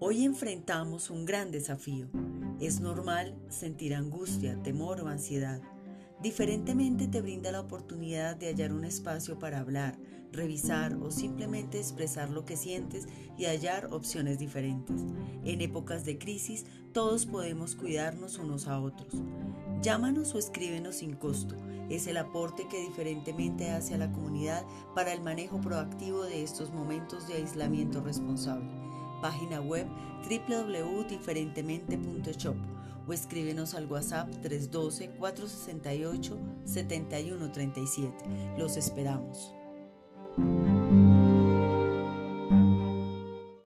Hoy enfrentamos un gran desafío. Es normal sentir angustia, temor o ansiedad. Diferentemente te brinda la oportunidad de hallar un espacio para hablar, revisar o simplemente expresar lo que sientes y hallar opciones diferentes. En épocas de crisis todos podemos cuidarnos unos a otros. Llámanos o escríbenos sin costo. Es el aporte que diferentemente hace a la comunidad para el manejo proactivo de estos momentos de aislamiento responsable. Página web www.diferentemente.shop o escríbenos al WhatsApp 312-468-7137. Los esperamos.